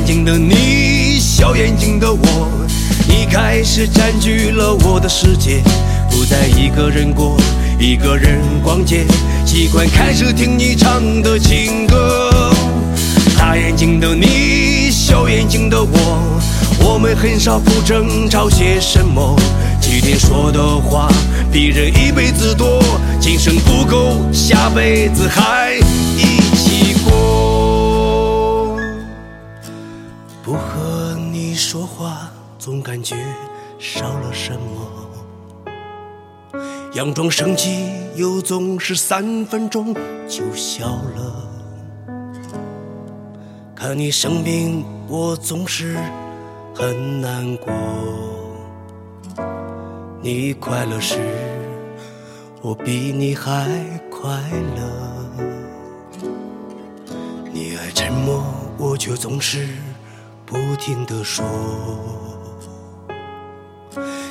眼睛的你，小眼睛的我，你开始占据了我的世界，不再一个人过，一个人逛街，习惯开始听你唱的情歌。大眼睛的你，小眼睛的我，我们很少不争吵些什么，今天说的话比人一辈子多，今生不够，下辈子还一起过。不和你说话，总感觉少了什么。佯装生气，又总是三分钟就笑了。看你生病，我总是很难过。你快乐时，我比你还快乐。你爱沉默，我却总是不停的说。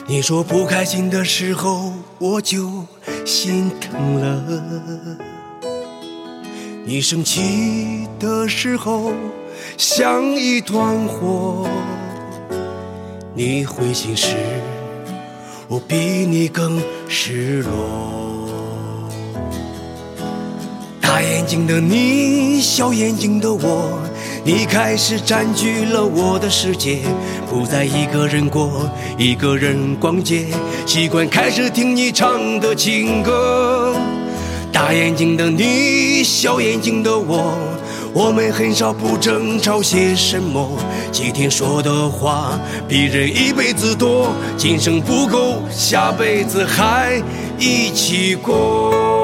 你说不开心的时候，我就心疼了。你生气的时候，像一团火。你灰心时，我比你更失落。大眼睛的你，小眼睛的我，你开始占据了我的世界，不再一个人过，一个人逛街，习惯开始听你唱的情歌。大眼睛的你，小眼睛的我，我们很少不争吵些什么。今天说的话比人一辈子多，今生不够，下辈子还一起过。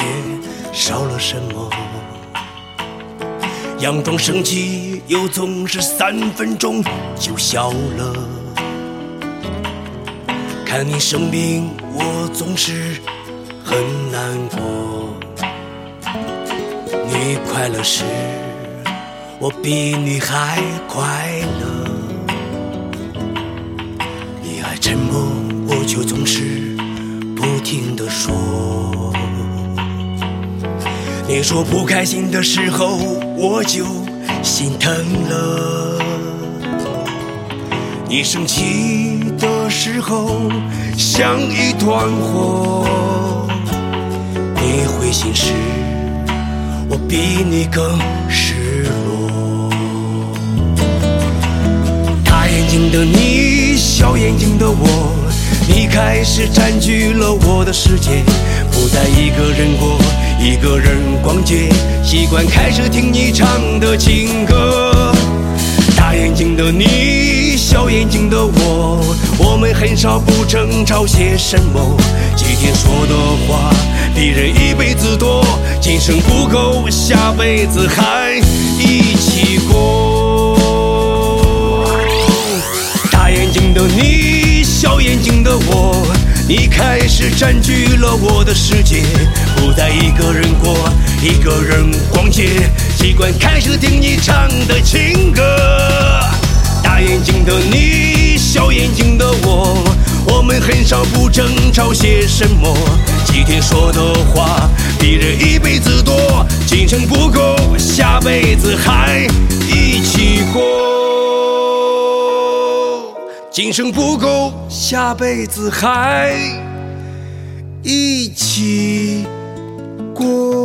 觉少了什么。佯装生气，又总是三分钟就笑了。看你生病，我总是很难过。你快乐时，我比你还快乐。你爱沉默，我却总是不停的说。你说不开心的时候，我就心疼了。你生气的时候，像一团火。你灰心时，我比你更失落。大眼睛的你，小眼睛的我，你开始占据了我的世界，不再一个人过，一个人逛街，习惯开始听你唱的情歌。大眼睛的你，小眼睛的我，我们很少不争吵些什么。今天说的话比人一辈子多，今生不够，下辈子还一起过。你开始占据了我的世界，不再一个人过，一个人逛街，习惯开始听你唱的情歌。大眼睛的你，小眼睛的我，我们很少不争吵些什么。今天说的话比人一辈子多，今生不够，下辈子还一起过。